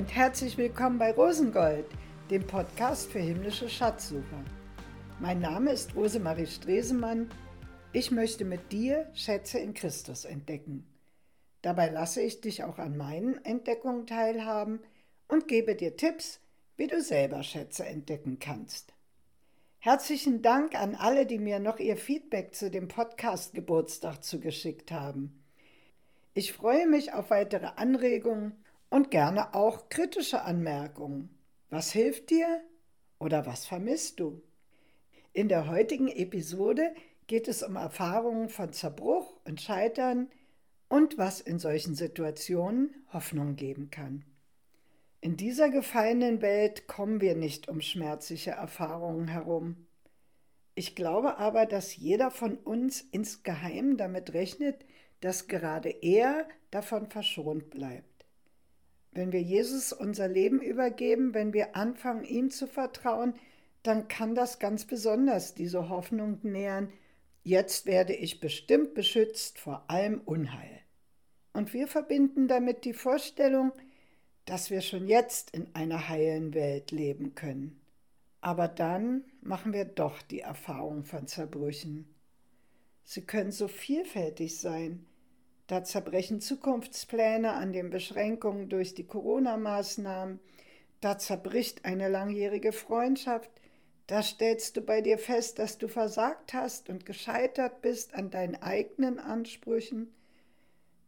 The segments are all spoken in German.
Und herzlich willkommen bei Rosengold, dem Podcast für himmlische Schatzsucher. Mein Name ist Rosemarie Stresemann. Ich möchte mit dir Schätze in Christus entdecken. Dabei lasse ich dich auch an meinen Entdeckungen teilhaben und gebe dir Tipps, wie du selber Schätze entdecken kannst. Herzlichen Dank an alle, die mir noch ihr Feedback zu dem Podcast Geburtstag zugeschickt haben. Ich freue mich auf weitere Anregungen und gerne auch kritische Anmerkungen. Was hilft dir oder was vermisst du? In der heutigen Episode geht es um Erfahrungen von Zerbruch und Scheitern und was in solchen Situationen Hoffnung geben kann. In dieser gefallenen Welt kommen wir nicht um schmerzliche Erfahrungen herum. Ich glaube aber, dass jeder von uns insgeheim damit rechnet, dass gerade er davon verschont bleibt. Wenn wir Jesus unser Leben übergeben, wenn wir anfangen, ihm zu vertrauen, dann kann das ganz besonders diese Hoffnung nähern, jetzt werde ich bestimmt beschützt vor allem Unheil. Und wir verbinden damit die Vorstellung, dass wir schon jetzt in einer heilen Welt leben können. Aber dann machen wir doch die Erfahrung von Zerbrüchen. Sie können so vielfältig sein, da zerbrechen Zukunftspläne an den Beschränkungen durch die Corona-Maßnahmen. Da zerbricht eine langjährige Freundschaft. Da stellst du bei dir fest, dass du versagt hast und gescheitert bist an deinen eigenen Ansprüchen.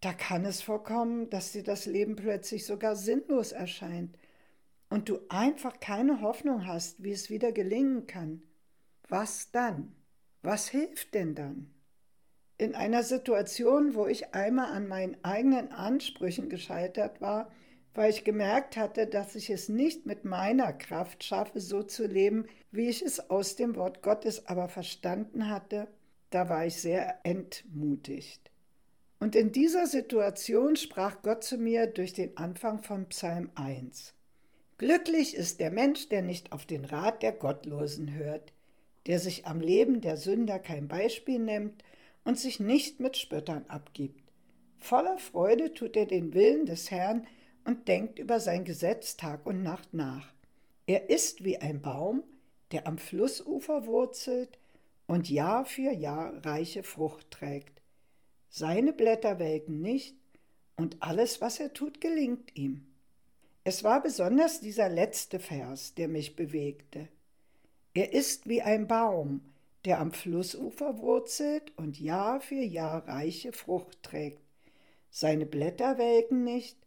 Da kann es vorkommen, dass dir das Leben plötzlich sogar sinnlos erscheint und du einfach keine Hoffnung hast, wie es wieder gelingen kann. Was dann? Was hilft denn dann? In einer Situation, wo ich einmal an meinen eigenen Ansprüchen gescheitert war, weil ich gemerkt hatte, dass ich es nicht mit meiner Kraft schaffe, so zu leben, wie ich es aus dem Wort Gottes aber verstanden hatte, da war ich sehr entmutigt. Und in dieser Situation sprach Gott zu mir durch den Anfang von Psalm 1. Glücklich ist der Mensch, der nicht auf den Rat der Gottlosen hört, der sich am Leben der Sünder kein Beispiel nimmt und sich nicht mit Spöttern abgibt. Voller Freude tut er den Willen des Herrn und denkt über sein Gesetz Tag und Nacht nach. Er ist wie ein Baum, der am Flussufer wurzelt und Jahr für Jahr reiche Frucht trägt. Seine Blätter welken nicht, und alles, was er tut, gelingt ihm. Es war besonders dieser letzte Vers, der mich bewegte. Er ist wie ein Baum, der am Flussufer wurzelt und Jahr für Jahr reiche Frucht trägt. Seine Blätter welken nicht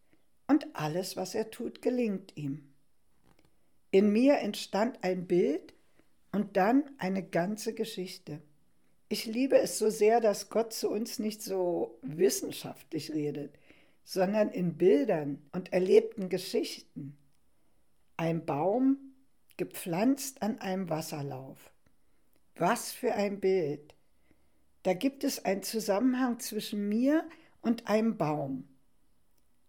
und alles, was er tut, gelingt ihm. In mir entstand ein Bild und dann eine ganze Geschichte. Ich liebe es so sehr, dass Gott zu uns nicht so wissenschaftlich redet, sondern in Bildern und erlebten Geschichten. Ein Baum gepflanzt an einem Wasserlauf. Was für ein Bild. Da gibt es einen Zusammenhang zwischen mir und einem Baum.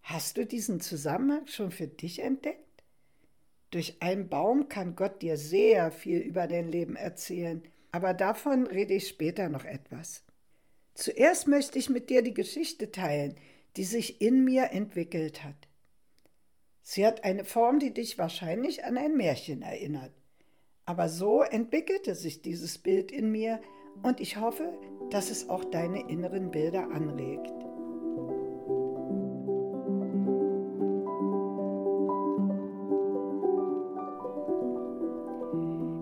Hast du diesen Zusammenhang schon für dich entdeckt? Durch einen Baum kann Gott dir sehr viel über dein Leben erzählen, aber davon rede ich später noch etwas. Zuerst möchte ich mit dir die Geschichte teilen, die sich in mir entwickelt hat. Sie hat eine Form, die dich wahrscheinlich an ein Märchen erinnert. Aber so entwickelte sich dieses Bild in mir und ich hoffe, dass es auch deine inneren Bilder anregt.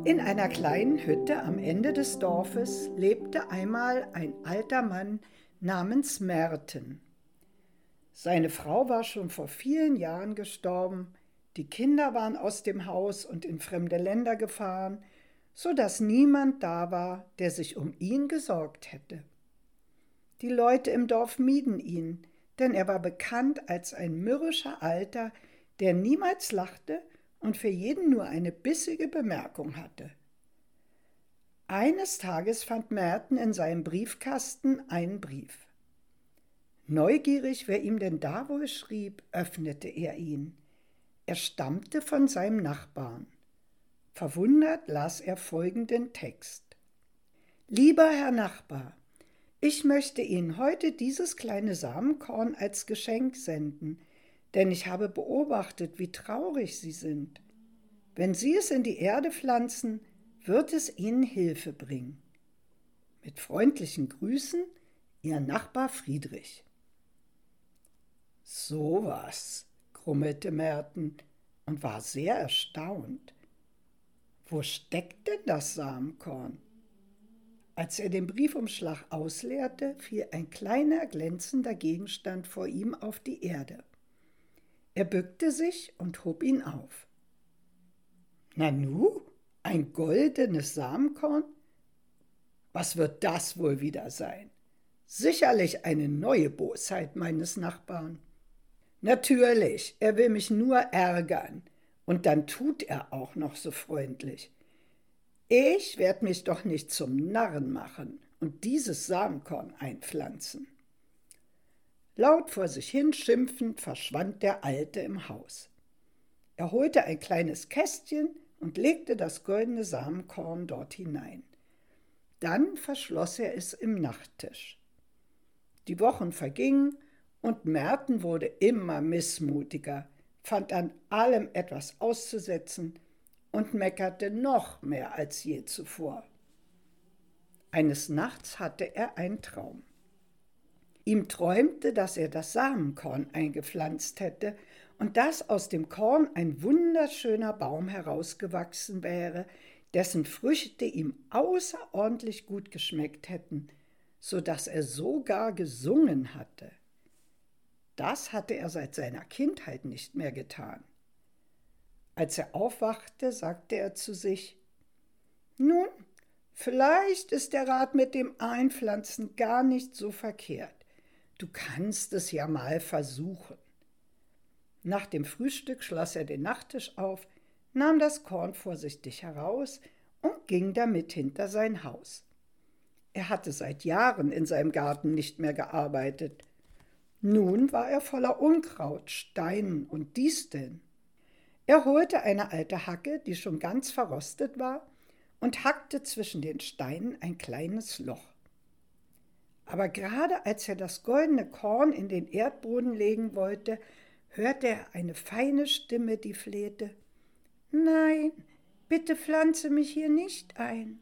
In einer kleinen Hütte am Ende des Dorfes lebte einmal ein alter Mann namens Merten. Seine Frau war schon vor vielen Jahren gestorben, die Kinder waren aus dem Haus und in fremde Länder gefahren, so dass niemand da war, der sich um ihn gesorgt hätte. Die Leute im Dorf mieden ihn, denn er war bekannt als ein mürrischer Alter, der niemals lachte und für jeden nur eine bissige Bemerkung hatte. Eines Tages fand Merten in seinem Briefkasten einen Brief. Neugierig, wer ihm denn da wohl schrieb, öffnete er ihn. Er stammte von seinem Nachbarn. Verwundert las er folgenden Text. Lieber Herr Nachbar, ich möchte Ihnen heute dieses kleine Samenkorn als Geschenk senden, denn ich habe beobachtet, wie traurig sie sind. Wenn sie es in die Erde pflanzen, wird es ihnen Hilfe bringen. Mit freundlichen Grüßen, Ihr Nachbar Friedrich. So was, grummelte Merten und war sehr erstaunt. Wo steckt denn das Samenkorn? Als er den Briefumschlag ausleerte, fiel ein kleiner glänzender Gegenstand vor ihm auf die Erde. Er bückte sich und hob ihn auf. Nanu, ein goldenes Samenkorn? Was wird das wohl wieder sein? Sicherlich eine neue Bosheit meines Nachbarn. Natürlich, er will mich nur ärgern. Und dann tut er auch noch so freundlich. Ich werde mich doch nicht zum Narren machen und dieses Samenkorn einpflanzen. Laut vor sich hin schimpfend verschwand der Alte im Haus. Er holte ein kleines Kästchen und legte das goldene Samenkorn dort hinein. Dann verschloss er es im Nachttisch. Die Wochen vergingen und Merten wurde immer missmutiger, fand an allem etwas auszusetzen und meckerte noch mehr als je zuvor. Eines Nachts hatte er einen Traum. Ihm träumte, dass er das Samenkorn eingepflanzt hätte und dass aus dem Korn ein wunderschöner Baum herausgewachsen wäre, dessen Früchte ihm außerordentlich gut geschmeckt hätten, so dass er sogar gesungen hatte. Das hatte er seit seiner Kindheit nicht mehr getan. Als er aufwachte, sagte er zu sich Nun, vielleicht ist der Rat mit dem Einpflanzen gar nicht so verkehrt. Du kannst es ja mal versuchen. Nach dem Frühstück schloss er den Nachttisch auf, nahm das Korn vorsichtig heraus und ging damit hinter sein Haus. Er hatte seit Jahren in seinem Garten nicht mehr gearbeitet. Nun war er voller Unkraut, Steinen und Disteln. Er holte eine alte Hacke, die schon ganz verrostet war, und hackte zwischen den Steinen ein kleines Loch. Aber gerade als er das goldene Korn in den Erdboden legen wollte, hörte er eine feine Stimme, die flehte Nein, bitte pflanze mich hier nicht ein.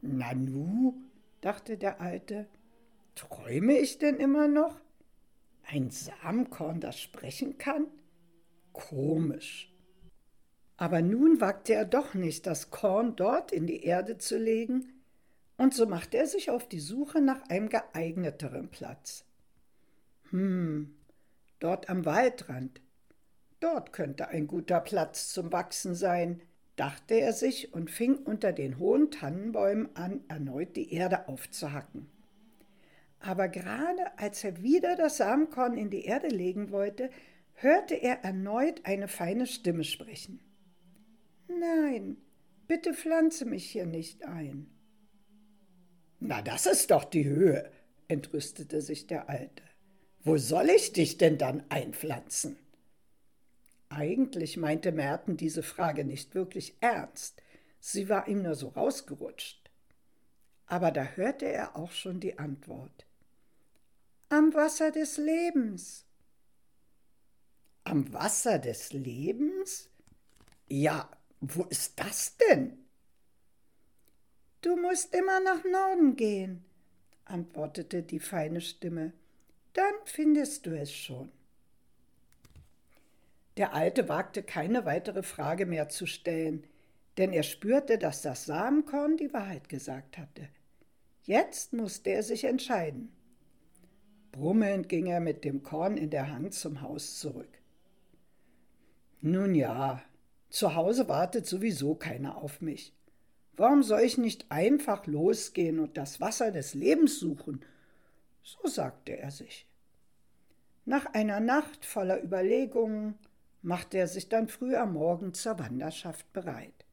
Nanu, dachte der Alte, träume ich denn immer noch? Ein Samenkorn, das sprechen kann? Komisch. Aber nun wagte er doch nicht, das Korn dort in die Erde zu legen, und so machte er sich auf die Suche nach einem geeigneteren Platz. Hm, dort am Waldrand. Dort könnte ein guter Platz zum Wachsen sein, dachte er sich und fing unter den hohen Tannenbäumen an, erneut die Erde aufzuhacken. Aber gerade als er wieder das Samenkorn in die Erde legen wollte, hörte er erneut eine feine Stimme sprechen. Nein, bitte pflanze mich hier nicht ein. Na, das ist doch die Höhe, entrüstete sich der Alte. Wo soll ich dich denn dann einpflanzen? Eigentlich meinte Merten diese Frage nicht wirklich ernst. Sie war ihm nur so rausgerutscht. Aber da hörte er auch schon die Antwort. Am Wasser des Lebens. Am Wasser des Lebens? Ja, wo ist das denn? Du musst immer nach Norden gehen, antwortete die feine Stimme. Dann findest du es schon. Der Alte wagte keine weitere Frage mehr zu stellen, denn er spürte, dass das Samenkorn die Wahrheit gesagt hatte. Jetzt musste er sich entscheiden. Brummelnd ging er mit dem Korn in der Hand zum Haus zurück. Nun ja, zu Hause wartet sowieso keiner auf mich. Warum soll ich nicht einfach losgehen und das Wasser des Lebens suchen? So sagte er sich. Nach einer Nacht voller Überlegungen machte er sich dann früh am Morgen zur Wanderschaft bereit.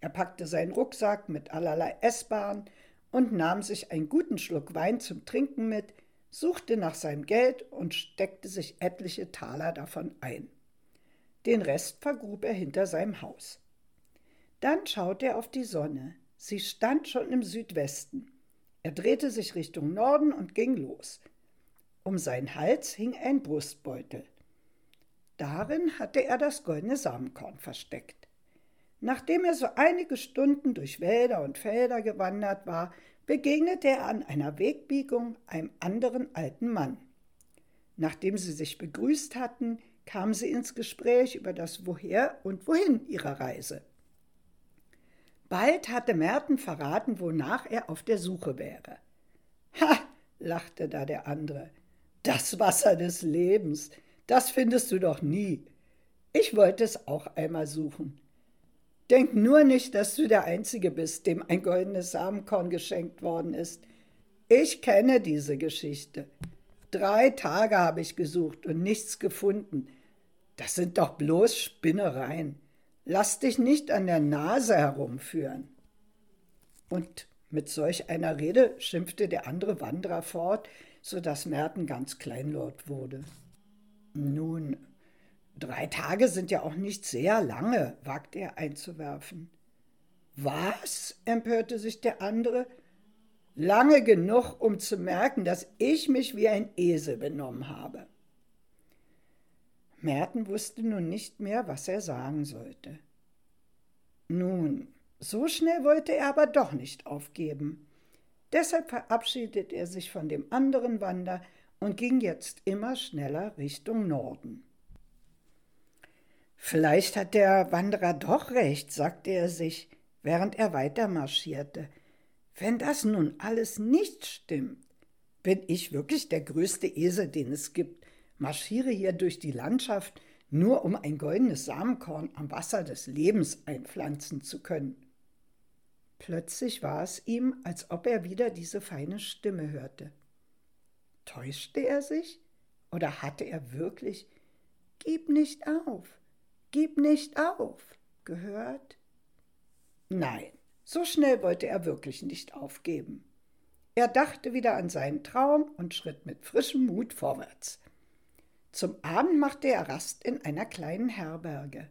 Er packte seinen Rucksack mit allerlei Essbaren und nahm sich einen guten Schluck Wein zum Trinken mit, suchte nach seinem Geld und steckte sich etliche Taler davon ein. Den Rest vergrub er hinter seinem Haus. Dann schaute er auf die Sonne. Sie stand schon im Südwesten. Er drehte sich Richtung Norden und ging los. Um seinen Hals hing ein Brustbeutel. Darin hatte er das goldene Samenkorn versteckt. Nachdem er so einige Stunden durch Wälder und Felder gewandert war, begegnete er an einer Wegbiegung einem anderen alten Mann. Nachdem sie sich begrüßt hatten, kamen sie ins Gespräch über das Woher und Wohin ihrer Reise. Bald hatte Merten verraten, wonach er auf der Suche wäre. Ha, lachte da der andere, das Wasser des Lebens, das findest du doch nie. Ich wollte es auch einmal suchen. Denk nur nicht, dass du der Einzige bist, dem ein goldenes Samenkorn geschenkt worden ist. Ich kenne diese Geschichte. Drei Tage habe ich gesucht und nichts gefunden. Das sind doch bloß Spinnereien. Lass dich nicht an der Nase herumführen. Und mit solch einer Rede schimpfte der andere Wanderer fort, so dass Merten ganz kleinlaut wurde. Nun, drei Tage sind ja auch nicht sehr lange, wagte er einzuwerfen. Was? empörte sich der andere. Lange genug, um zu merken, dass ich mich wie ein Esel benommen habe. Merten wusste nun nicht mehr, was er sagen sollte. Nun, so schnell wollte er aber doch nicht aufgeben. Deshalb verabschiedete er sich von dem anderen Wander und ging jetzt immer schneller Richtung Norden. Vielleicht hat der Wanderer doch recht, sagte er sich, während er weiter marschierte. Wenn das nun alles nicht stimmt, bin ich wirklich der größte Esel, den es gibt, marschiere hier durch die Landschaft, nur um ein goldenes Samenkorn am Wasser des Lebens einpflanzen zu können. Plötzlich war es ihm, als ob er wieder diese feine Stimme hörte. Täuschte er sich oder hatte er wirklich Gib nicht auf, gib nicht auf gehört? Nein, so schnell wollte er wirklich nicht aufgeben. Er dachte wieder an seinen Traum und schritt mit frischem Mut vorwärts. Zum Abend machte er Rast in einer kleinen Herberge.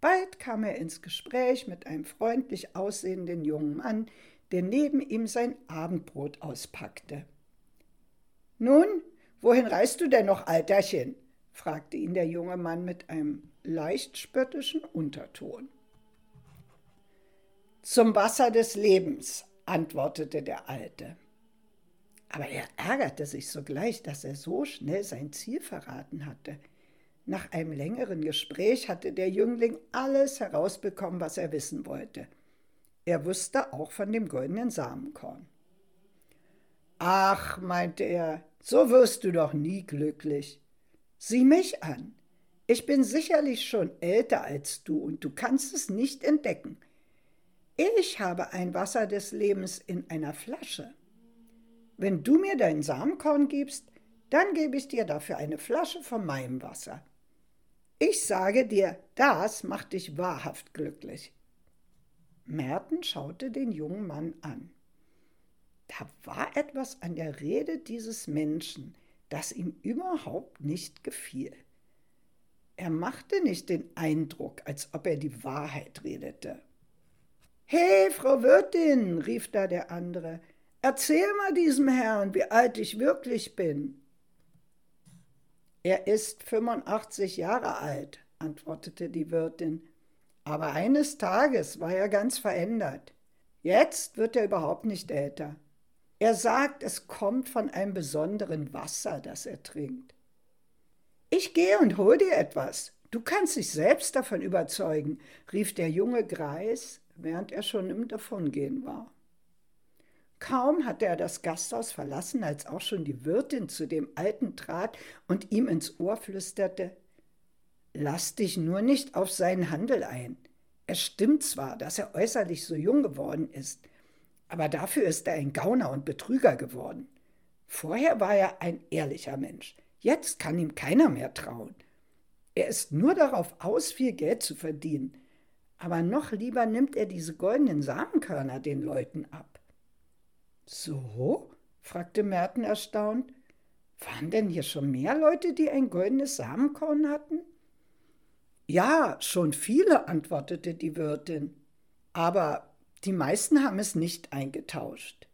Bald kam er ins Gespräch mit einem freundlich aussehenden jungen Mann, der neben ihm sein Abendbrot auspackte. Nun, wohin reist du denn noch, Alterchen? fragte ihn der junge Mann mit einem leicht spöttischen Unterton. Zum Wasser des Lebens, antwortete der Alte. Aber er ärgerte sich sogleich, dass er so schnell sein Ziel verraten hatte. Nach einem längeren Gespräch hatte der Jüngling alles herausbekommen, was er wissen wollte. Er wusste auch von dem goldenen Samenkorn. Ach, meinte er, so wirst du doch nie glücklich. Sieh mich an. Ich bin sicherlich schon älter als du und du kannst es nicht entdecken. Ich habe ein Wasser des Lebens in einer Flasche. Wenn du mir dein Samenkorn gibst, dann gebe ich dir dafür eine Flasche von meinem Wasser. Ich sage dir, das macht dich wahrhaft glücklich. Merten schaute den jungen Mann an. Da war etwas an der Rede dieses Menschen, das ihm überhaupt nicht gefiel. Er machte nicht den Eindruck, als ob er die Wahrheit redete. He, Frau Wirtin, rief da der andere, erzähl mal diesem Herrn, wie alt ich wirklich bin. Er ist 85 Jahre alt, antwortete die Wirtin, aber eines Tages war er ganz verändert. Jetzt wird er überhaupt nicht älter. Er sagt, es kommt von einem besonderen Wasser, das er trinkt. Ich gehe und hol dir etwas. Du kannst dich selbst davon überzeugen, rief der junge Greis, während er schon im Davongehen war. Kaum hatte er das Gasthaus verlassen, als auch schon die Wirtin zu dem Alten trat und ihm ins Ohr flüsterte Lass dich nur nicht auf seinen Handel ein. Es stimmt zwar, dass er äußerlich so jung geworden ist, aber dafür ist er ein Gauner und Betrüger geworden. Vorher war er ein ehrlicher Mensch. Jetzt kann ihm keiner mehr trauen. Er ist nur darauf aus, viel Geld zu verdienen. Aber noch lieber nimmt er diese goldenen Samenkörner den Leuten ab. So? fragte Merten erstaunt. Waren denn hier schon mehr Leute, die ein goldenes Samenkorn hatten? Ja, schon viele, antwortete die Wirtin. Aber die meisten haben es nicht eingetauscht.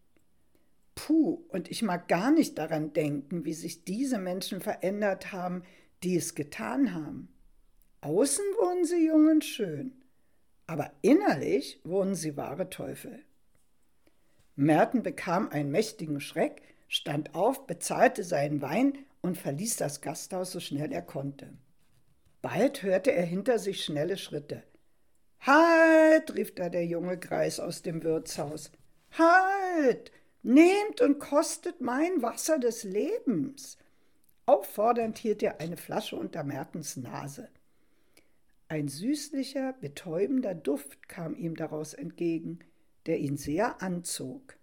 Puh, und ich mag gar nicht daran denken, wie sich diese Menschen verändert haben, die es getan haben. Außen wurden sie jung und schön, aber innerlich wurden sie wahre Teufel. Merten bekam einen mächtigen Schreck, stand auf, bezahlte seinen Wein und verließ das Gasthaus so schnell er konnte. Bald hörte er hinter sich schnelle Schritte. Halt, rief da der junge Greis aus dem Wirtshaus. Halt! Nehmt und kostet mein Wasser des Lebens. Auffordernd hielt er eine Flasche unter Mertens Nase. Ein süßlicher, betäubender Duft kam ihm daraus entgegen, der ihn sehr anzog.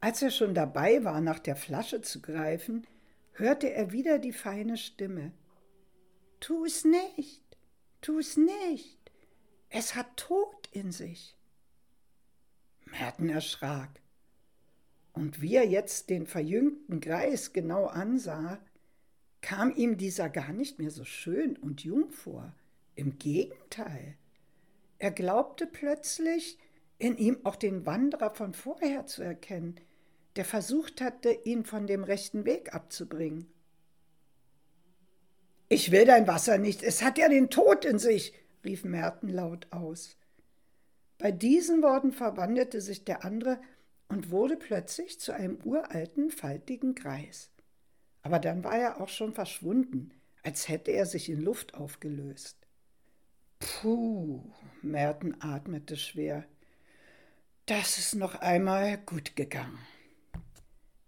Als er schon dabei war, nach der Flasche zu greifen, hörte er wieder die feine Stimme. Tu's nicht, tu's nicht, es hat Tod in sich. Merten erschrak. Und wie er jetzt den verjüngten Greis genau ansah, kam ihm dieser gar nicht mehr so schön und jung vor. Im Gegenteil. Er glaubte plötzlich, in ihm auch den Wanderer von vorher zu erkennen, der versucht hatte, ihn von dem rechten Weg abzubringen. Ich will dein Wasser nicht, es hat ja den Tod in sich, rief Merten laut aus. Bei diesen Worten verwandelte sich der andere und wurde plötzlich zu einem uralten, faltigen Greis. Aber dann war er auch schon verschwunden, als hätte er sich in Luft aufgelöst. Puh, Merten atmete schwer. Das ist noch einmal gut gegangen.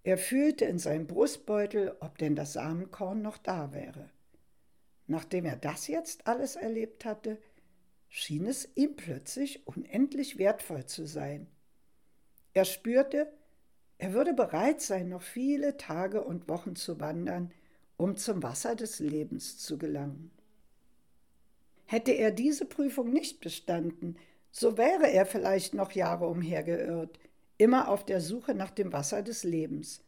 Er fühlte in seinem Brustbeutel, ob denn das Samenkorn noch da wäre. Nachdem er das jetzt alles erlebt hatte, schien es ihm plötzlich unendlich wertvoll zu sein. Er spürte, er würde bereit sein, noch viele Tage und Wochen zu wandern, um zum Wasser des Lebens zu gelangen. Hätte er diese Prüfung nicht bestanden, so wäre er vielleicht noch Jahre umhergeirrt, immer auf der Suche nach dem Wasser des Lebens.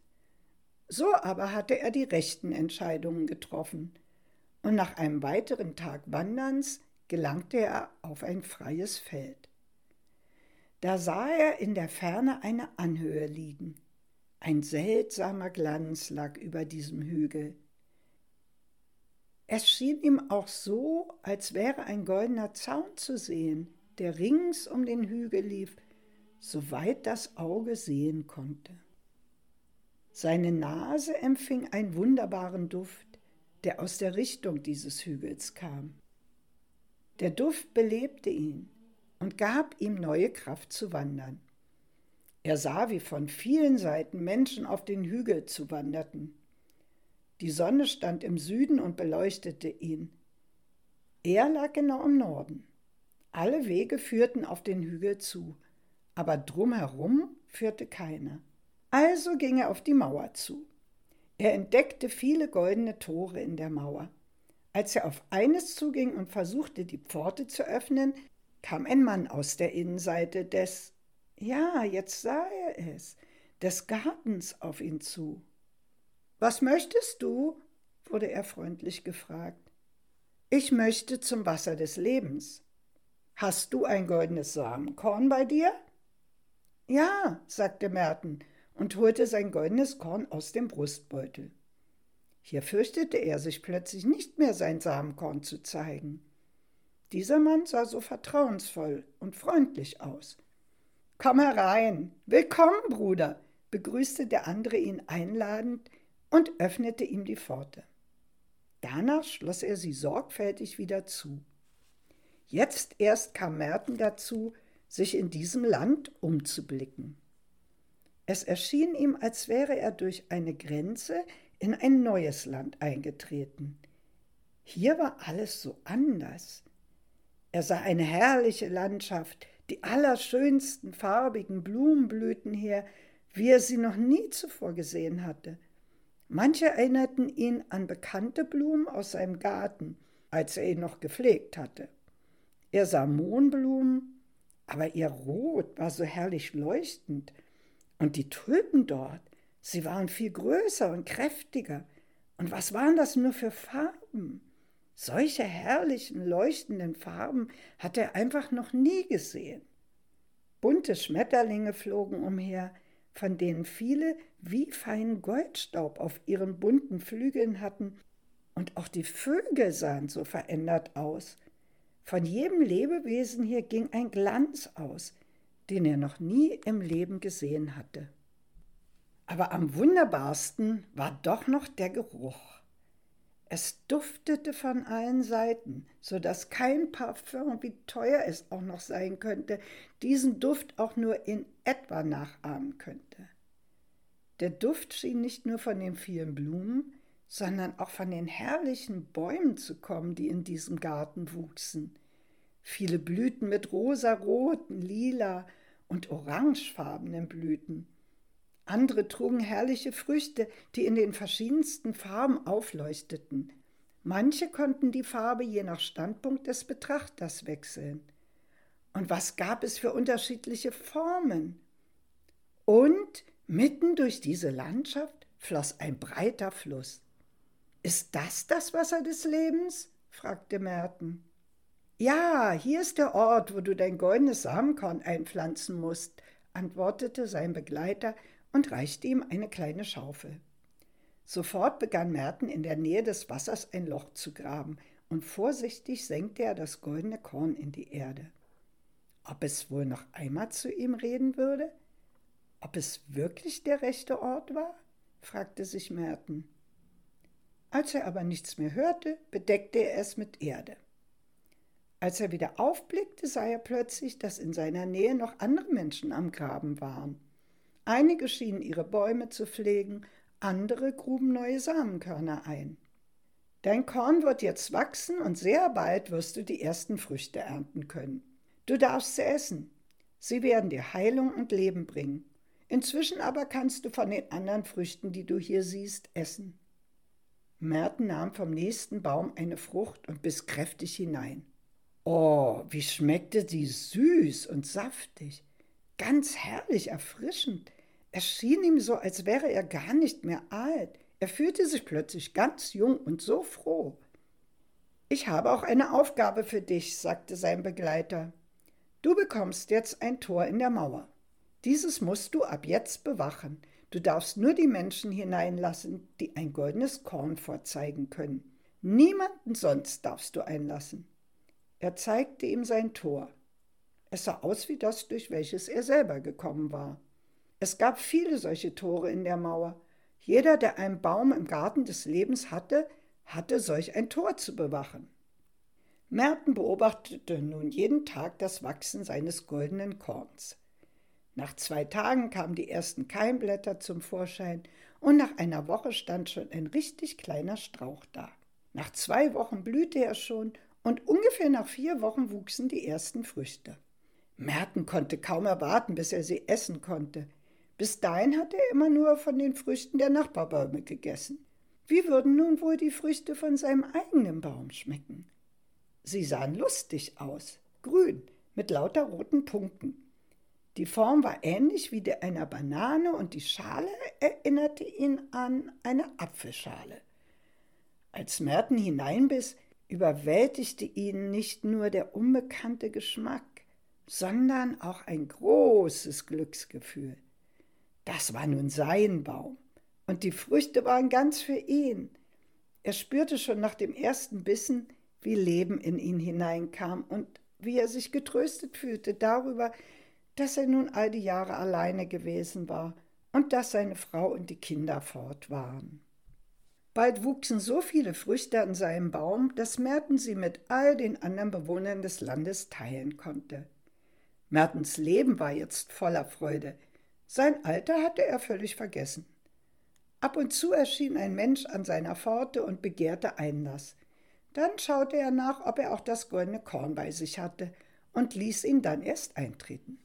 So aber hatte er die rechten Entscheidungen getroffen, und nach einem weiteren Tag Wanderns gelangte er auf ein freies Feld. Da sah er in der Ferne eine Anhöhe liegen. Ein seltsamer Glanz lag über diesem Hügel. Es schien ihm auch so, als wäre ein goldener Zaun zu sehen, der rings um den Hügel lief, soweit das Auge sehen konnte. Seine Nase empfing einen wunderbaren Duft, der aus der Richtung dieses Hügels kam. Der Duft belebte ihn und gab ihm neue Kraft zu wandern. Er sah, wie von vielen Seiten Menschen auf den Hügel zuwanderten. Die Sonne stand im Süden und beleuchtete ihn. Er lag genau im Norden. Alle Wege führten auf den Hügel zu, aber drumherum führte keiner. Also ging er auf die Mauer zu. Er entdeckte viele goldene Tore in der Mauer. Als er auf eines zuging und versuchte, die Pforte zu öffnen, kam ein Mann aus der Innenseite des, ja, jetzt sah er es, des Gartens auf ihn zu. Was möchtest du? wurde er freundlich gefragt. Ich möchte zum Wasser des Lebens. Hast du ein goldenes Samenkorn bei dir? Ja, sagte Merten und holte sein goldenes Korn aus dem Brustbeutel. Hier fürchtete er sich plötzlich nicht mehr sein Samenkorn zu zeigen. Dieser Mann sah so vertrauensvoll und freundlich aus. Komm herein, willkommen, Bruder, begrüßte der andere ihn einladend und öffnete ihm die Pforte. Danach schloss er sie sorgfältig wieder zu. Jetzt erst kam Merten dazu, sich in diesem Land umzublicken. Es erschien ihm, als wäre er durch eine Grenze in ein neues Land eingetreten. Hier war alles so anders. Er sah eine herrliche Landschaft, die allerschönsten farbigen Blumenblüten her, wie er sie noch nie zuvor gesehen hatte. Manche erinnerten ihn an bekannte Blumen aus seinem Garten, als er ihn noch gepflegt hatte. Er sah Mohnblumen, aber ihr Rot war so herrlich leuchtend, und die Tulpen dort, Sie waren viel größer und kräftiger. Und was waren das nur für Farben? Solche herrlichen, leuchtenden Farben hat er einfach noch nie gesehen. Bunte Schmetterlinge flogen umher, von denen viele wie feinen Goldstaub auf ihren bunten Flügeln hatten, und auch die Vögel sahen so verändert aus. Von jedem Lebewesen hier ging ein Glanz aus, den er noch nie im Leben gesehen hatte. Aber am wunderbarsten war doch noch der Geruch. Es duftete von allen Seiten, so dass kein Parfüm, wie teuer es auch noch sein könnte, diesen Duft auch nur in etwa nachahmen könnte. Der Duft schien nicht nur von den vielen Blumen, sondern auch von den herrlichen Bäumen zu kommen, die in diesem Garten wuchsen. Viele Blüten mit rosaroten, lila und orangefarbenen Blüten. Andere trugen herrliche Früchte, die in den verschiedensten Farben aufleuchteten. Manche konnten die Farbe je nach Standpunkt des Betrachters wechseln. Und was gab es für unterschiedliche Formen? Und mitten durch diese Landschaft floss ein breiter Fluss. Ist das das Wasser des Lebens? fragte Merten. Ja, hier ist der Ort, wo du dein goldenes Samenkorn einpflanzen musst, antwortete sein Begleiter und reichte ihm eine kleine Schaufel. Sofort begann Merten in der Nähe des Wassers ein Loch zu graben, und vorsichtig senkte er das goldene Korn in die Erde. Ob es wohl noch einmal zu ihm reden würde? Ob es wirklich der rechte Ort war? fragte sich Merten. Als er aber nichts mehr hörte, bedeckte er es mit Erde. Als er wieder aufblickte, sah er plötzlich, dass in seiner Nähe noch andere Menschen am Graben waren. Einige schienen ihre Bäume zu pflegen, andere gruben neue Samenkörner ein. Dein Korn wird jetzt wachsen und sehr bald wirst du die ersten Früchte ernten können. Du darfst sie essen. Sie werden dir Heilung und Leben bringen. Inzwischen aber kannst du von den anderen Früchten, die du hier siehst, essen. Merten nahm vom nächsten Baum eine Frucht und biss kräftig hinein. Oh, wie schmeckte sie süß und saftig, ganz herrlich erfrischend. Es schien ihm so, als wäre er gar nicht mehr alt. Er fühlte sich plötzlich ganz jung und so froh. Ich habe auch eine Aufgabe für dich, sagte sein Begleiter. Du bekommst jetzt ein Tor in der Mauer. Dieses musst du ab jetzt bewachen. Du darfst nur die Menschen hineinlassen, die ein goldenes Korn vorzeigen können. Niemanden sonst darfst du einlassen. Er zeigte ihm sein Tor. Es sah aus wie das, durch welches er selber gekommen war. Es gab viele solche Tore in der Mauer. Jeder, der einen Baum im Garten des Lebens hatte, hatte solch ein Tor zu bewachen. Merten beobachtete nun jeden Tag das Wachsen seines goldenen Korns. Nach zwei Tagen kamen die ersten Keimblätter zum Vorschein und nach einer Woche stand schon ein richtig kleiner Strauch da. Nach zwei Wochen blühte er schon und ungefähr nach vier Wochen wuchsen die ersten Früchte. Merten konnte kaum erwarten, bis er sie essen konnte. Bis dahin hatte er immer nur von den Früchten der Nachbarbäume gegessen. Wie würden nun wohl die Früchte von seinem eigenen Baum schmecken? Sie sahen lustig aus, grün, mit lauter roten Punkten. Die Form war ähnlich wie die einer Banane und die Schale erinnerte ihn an eine Apfelschale. Als Merten hineinbiss, überwältigte ihn nicht nur der unbekannte Geschmack, sondern auch ein großes Glücksgefühl. Das war nun sein Baum, und die Früchte waren ganz für ihn. Er spürte schon nach dem ersten Bissen, wie Leben in ihn hineinkam und wie er sich getröstet fühlte darüber, dass er nun all die Jahre alleine gewesen war und dass seine Frau und die Kinder fort waren. Bald wuchsen so viele Früchte an seinem Baum, dass Merten sie mit all den anderen Bewohnern des Landes teilen konnte. Mertens Leben war jetzt voller Freude. Sein Alter hatte er völlig vergessen. Ab und zu erschien ein Mensch an seiner Pforte und begehrte Einlass. Dann schaute er nach, ob er auch das goldene Korn bei sich hatte und ließ ihn dann erst eintreten.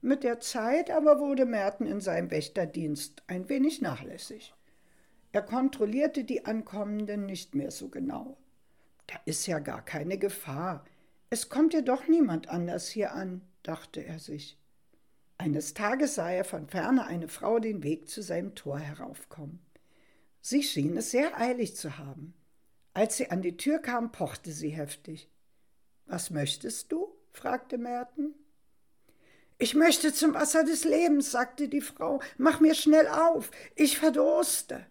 Mit der Zeit aber wurde Merten in seinem Wächterdienst ein wenig nachlässig. Er kontrollierte die Ankommenden nicht mehr so genau. Da ist ja gar keine Gefahr. Es kommt ja doch niemand anders hier an, dachte er sich. Eines Tages sah er von ferne eine Frau den Weg zu seinem Tor heraufkommen. Sie schien es sehr eilig zu haben. Als sie an die Tür kam, pochte sie heftig. Was möchtest du? fragte Merten. Ich möchte zum Wasser des Lebens, sagte die Frau. Mach mir schnell auf, ich verdurste.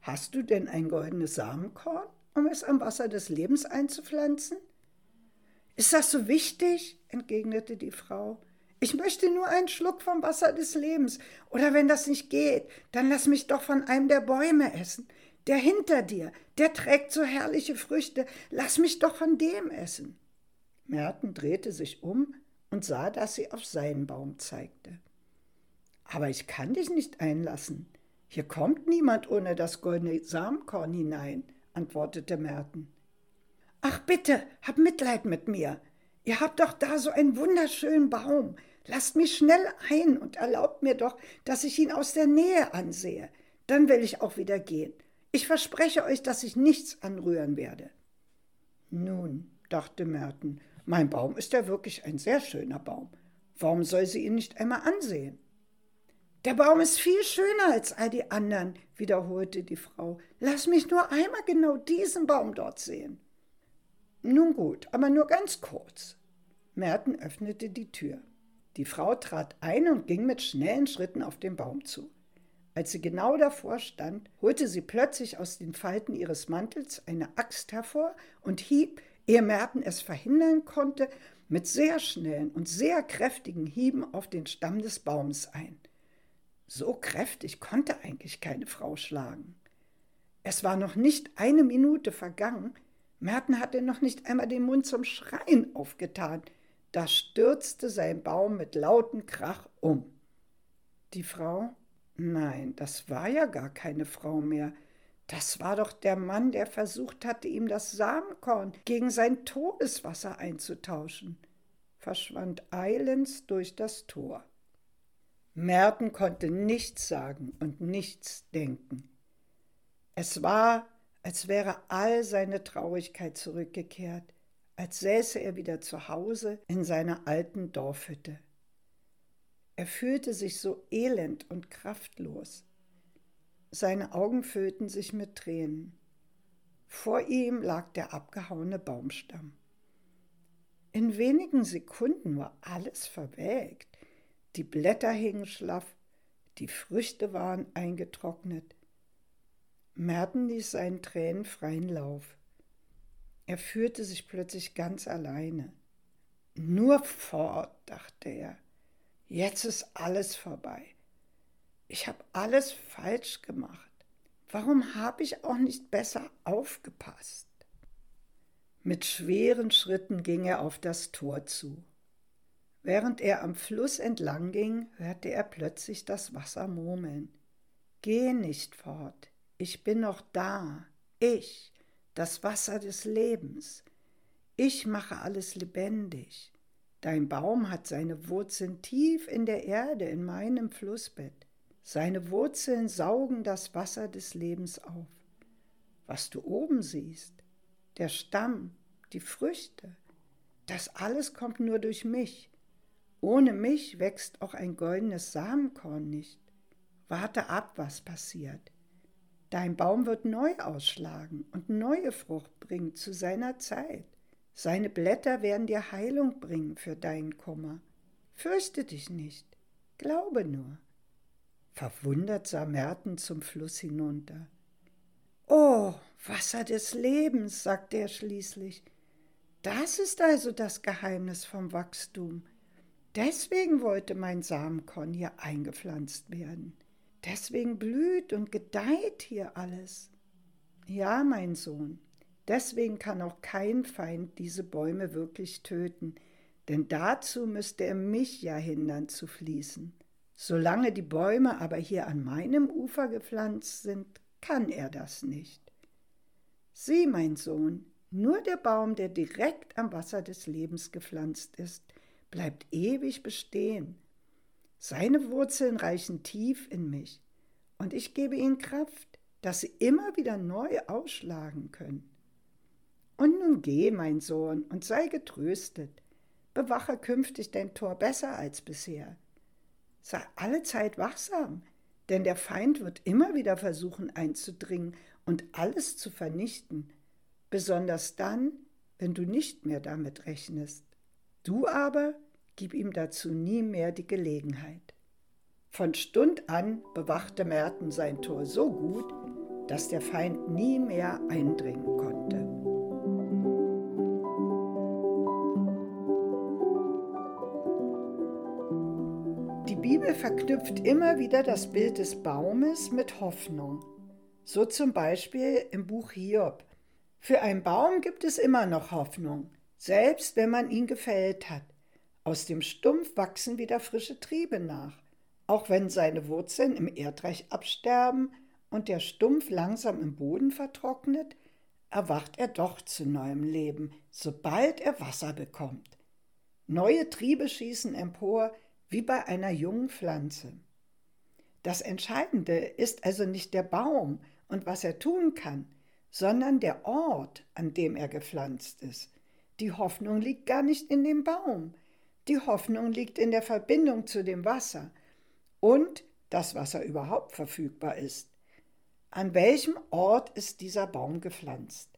Hast du denn ein goldenes Samenkorn, um es am Wasser des Lebens einzupflanzen? Ist das so wichtig? entgegnete die Frau. Ich möchte nur einen Schluck vom Wasser des Lebens. Oder wenn das nicht geht, dann lass mich doch von einem der Bäume essen. Der hinter dir, der trägt so herrliche Früchte. Lass mich doch von dem essen. Merten drehte sich um und sah, dass sie auf seinen Baum zeigte. Aber ich kann dich nicht einlassen. Hier kommt niemand ohne das goldene Samenkorn hinein, antwortete Merten. Ach bitte, hab Mitleid mit mir. Ihr habt doch da so einen wunderschönen Baum. Lasst mich schnell ein und erlaubt mir doch, dass ich ihn aus der Nähe ansehe. Dann will ich auch wieder gehen. Ich verspreche euch, dass ich nichts anrühren werde. Nun, dachte Merten, mein Baum ist ja wirklich ein sehr schöner Baum. Warum soll sie ihn nicht einmal ansehen? Der Baum ist viel schöner als all die anderen, wiederholte die Frau. Lass mich nur einmal genau diesen Baum dort sehen. Nun gut, aber nur ganz kurz. Merten öffnete die Tür. Die Frau trat ein und ging mit schnellen Schritten auf den Baum zu. Als sie genau davor stand, holte sie plötzlich aus den Falten ihres Mantels eine Axt hervor und hieb, ehe Merten es verhindern konnte, mit sehr schnellen und sehr kräftigen Hieben auf den Stamm des Baums ein. So kräftig konnte eigentlich keine Frau schlagen. Es war noch nicht eine Minute vergangen, Merten hatte noch nicht einmal den Mund zum Schreien aufgetan, da stürzte sein Baum mit lautem Krach um. Die Frau? Nein, das war ja gar keine Frau mehr. Das war doch der Mann, der versucht hatte, ihm das Samenkorn gegen sein Todeswasser einzutauschen, verschwand eilends durch das Tor. Merten konnte nichts sagen und nichts denken. Es war, als wäre all seine Traurigkeit zurückgekehrt, als säße er wieder zu Hause in seiner alten Dorfhütte. Er fühlte sich so elend und kraftlos. Seine Augen füllten sich mit Tränen. Vor ihm lag der abgehauene Baumstamm. In wenigen Sekunden war alles verwelkt. Die Blätter hingen schlaff, die Früchte waren eingetrocknet. Merten ließ seinen Tränen freien Lauf. Er fühlte sich plötzlich ganz alleine. Nur fort, dachte er. Jetzt ist alles vorbei. Ich habe alles falsch gemacht. Warum habe ich auch nicht besser aufgepasst? Mit schweren Schritten ging er auf das Tor zu. Während er am Fluss entlang ging, hörte er plötzlich das Wasser murmeln. Geh nicht fort, ich bin noch da, ich, das Wasser des Lebens. Ich mache alles lebendig. Dein Baum hat seine Wurzeln tief in der Erde, in meinem Flussbett. Seine Wurzeln saugen das Wasser des Lebens auf. Was du oben siehst, der Stamm, die Früchte, das alles kommt nur durch mich. Ohne mich wächst auch ein goldenes Samenkorn nicht. Warte ab, was passiert. Dein Baum wird neu ausschlagen und neue Frucht bringen zu seiner Zeit. Seine Blätter werden dir Heilung bringen für deinen Kummer. Fürchte dich nicht, glaube nur. Verwundert sah Merten zum Fluss hinunter. Oh, Wasser des Lebens, sagte er schließlich. Das ist also das Geheimnis vom Wachstum. Deswegen wollte mein Samenkorn hier eingepflanzt werden. Deswegen blüht und gedeiht hier alles. Ja, mein Sohn, deswegen kann auch kein Feind diese Bäume wirklich töten, denn dazu müsste er mich ja hindern zu fließen. Solange die Bäume aber hier an meinem Ufer gepflanzt sind, kann er das nicht. Sieh, mein Sohn, nur der Baum, der direkt am Wasser des Lebens gepflanzt ist, bleibt ewig bestehen seine Wurzeln reichen tief in mich und ich gebe ihnen Kraft, dass sie immer wieder neu ausschlagen können. Und nun geh, mein Sohn, und sei getröstet. Bewache künftig dein Tor besser als bisher. Sei alle Zeit wachsam, denn der Feind wird immer wieder versuchen einzudringen und alles zu vernichten, besonders dann, wenn du nicht mehr damit rechnest. Du aber gib ihm dazu nie mehr die Gelegenheit. Von Stund an bewachte Merten sein Tor so gut, dass der Feind nie mehr eindringen konnte. Die Bibel verknüpft immer wieder das Bild des Baumes mit Hoffnung. So zum Beispiel im Buch Hiob. Für einen Baum gibt es immer noch Hoffnung, selbst wenn man ihn gefällt hat. Aus dem Stumpf wachsen wieder frische Triebe nach. Auch wenn seine Wurzeln im Erdreich absterben und der Stumpf langsam im Boden vertrocknet, erwacht er doch zu neuem Leben, sobald er Wasser bekommt. Neue Triebe schießen empor wie bei einer jungen Pflanze. Das Entscheidende ist also nicht der Baum und was er tun kann, sondern der Ort, an dem er gepflanzt ist. Die Hoffnung liegt gar nicht in dem Baum. Die Hoffnung liegt in der Verbindung zu dem Wasser und das Wasser überhaupt verfügbar ist. An welchem Ort ist dieser Baum gepflanzt?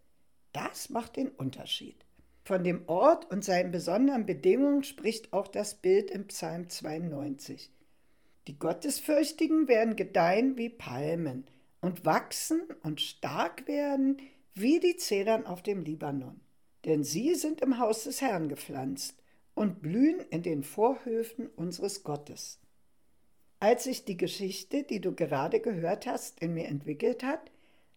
Das macht den Unterschied. Von dem Ort und seinen besonderen Bedingungen spricht auch das Bild im Psalm 92. Die Gottesfürchtigen werden gedeihen wie Palmen und wachsen und stark werden wie die Zedern auf dem Libanon. Denn sie sind im Haus des Herrn gepflanzt und blühen in den Vorhöfen unseres Gottes. Als sich die Geschichte, die du gerade gehört hast, in mir entwickelt hat,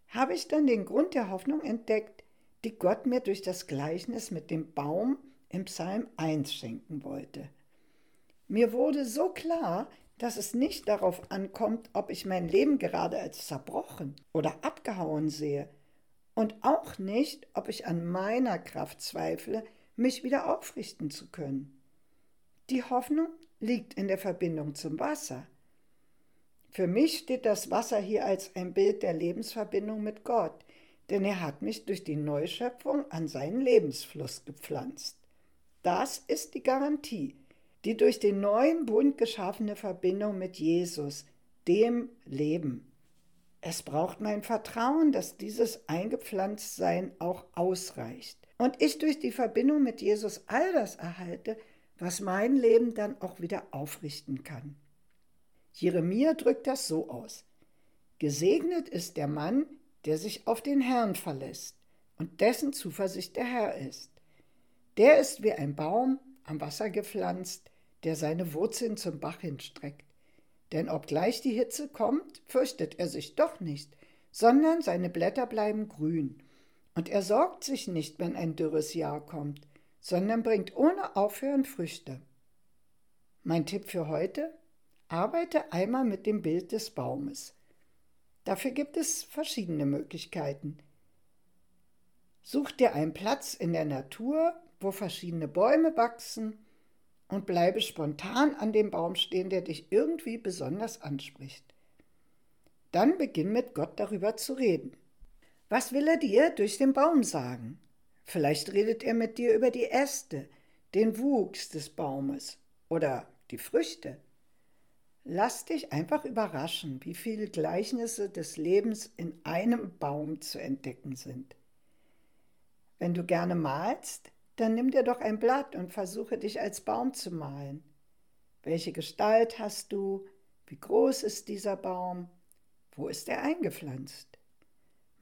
habe ich dann den Grund der Hoffnung entdeckt, die Gott mir durch das Gleichnis mit dem Baum im Psalm 1 schenken wollte. Mir wurde so klar, dass es nicht darauf ankommt, ob ich mein Leben gerade als zerbrochen oder abgehauen sehe, und auch nicht, ob ich an meiner Kraft zweifle, mich wieder aufrichten zu können. Die Hoffnung liegt in der Verbindung zum Wasser. Für mich steht das Wasser hier als ein Bild der Lebensverbindung mit Gott, denn er hat mich durch die Neuschöpfung an seinen Lebensfluss gepflanzt. Das ist die Garantie, die durch den neuen Bund geschaffene Verbindung mit Jesus, dem Leben. Es braucht mein Vertrauen, dass dieses Eingepflanztsein auch ausreicht und ich durch die Verbindung mit Jesus all das erhalte, was mein Leben dann auch wieder aufrichten kann. Jeremia drückt das so aus. Gesegnet ist der Mann, der sich auf den Herrn verlässt und dessen Zuversicht der Herr ist. Der ist wie ein Baum am Wasser gepflanzt, der seine Wurzeln zum Bach hinstreckt. Denn obgleich die Hitze kommt, fürchtet er sich doch nicht, sondern seine Blätter bleiben grün. Und er sorgt sich nicht, wenn ein dürres Jahr kommt, sondern bringt ohne Aufhören Früchte. Mein Tipp für heute? Arbeite einmal mit dem Bild des Baumes. Dafür gibt es verschiedene Möglichkeiten. Such dir einen Platz in der Natur, wo verschiedene Bäume wachsen und bleibe spontan an dem Baum stehen, der dich irgendwie besonders anspricht. Dann beginn mit Gott darüber zu reden. Was will er dir durch den Baum sagen? Vielleicht redet er mit dir über die Äste, den Wuchs des Baumes oder die Früchte. Lass dich einfach überraschen, wie viele Gleichnisse des Lebens in einem Baum zu entdecken sind. Wenn du gerne malst, dann nimm dir doch ein Blatt und versuche dich als Baum zu malen. Welche Gestalt hast du? Wie groß ist dieser Baum? Wo ist er eingepflanzt?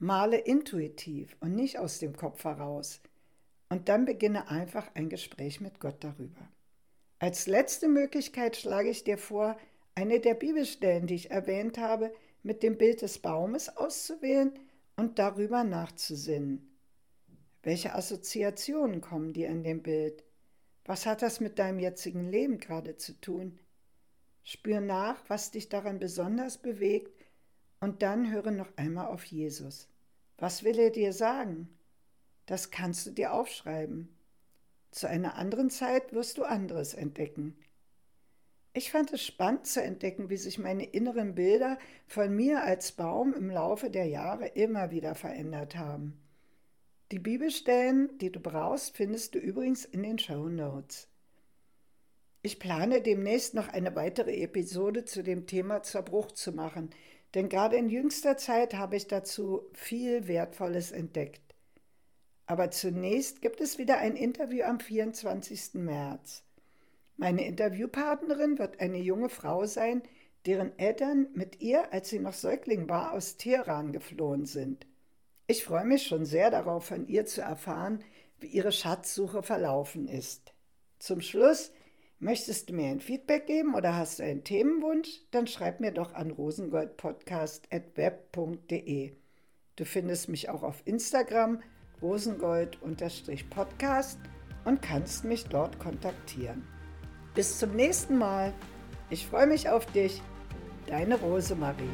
Male intuitiv und nicht aus dem Kopf heraus. Und dann beginne einfach ein Gespräch mit Gott darüber. Als letzte Möglichkeit schlage ich dir vor, eine der Bibelstellen, die ich erwähnt habe, mit dem Bild des Baumes auszuwählen und darüber nachzusinnen. Welche Assoziationen kommen dir in dem Bild? Was hat das mit deinem jetzigen Leben gerade zu tun? Spür nach, was dich daran besonders bewegt und dann höre noch einmal auf Jesus. Was will er dir sagen? Das kannst du dir aufschreiben. Zu einer anderen Zeit wirst du anderes entdecken. Ich fand es spannend zu entdecken, wie sich meine inneren Bilder von mir als Baum im Laufe der Jahre immer wieder verändert haben. Die Bibelstellen, die du brauchst, findest du übrigens in den Show Notes. Ich plane demnächst noch eine weitere Episode zu dem Thema Zerbruch zu machen, denn gerade in jüngster Zeit habe ich dazu viel Wertvolles entdeckt. Aber zunächst gibt es wieder ein Interview am 24. März. Meine Interviewpartnerin wird eine junge Frau sein, deren Eltern mit ihr, als sie noch Säugling war, aus Teheran geflohen sind. Ich freue mich schon sehr darauf, von ihr zu erfahren, wie ihre Schatzsuche verlaufen ist. Zum Schluss, möchtest du mir ein Feedback geben oder hast du einen Themenwunsch? Dann schreib mir doch an rosengoldpodcast.web.de. Du findest mich auch auf Instagram rosengold-podcast und kannst mich dort kontaktieren. Bis zum nächsten Mal. Ich freue mich auf dich. Deine Rosemarie.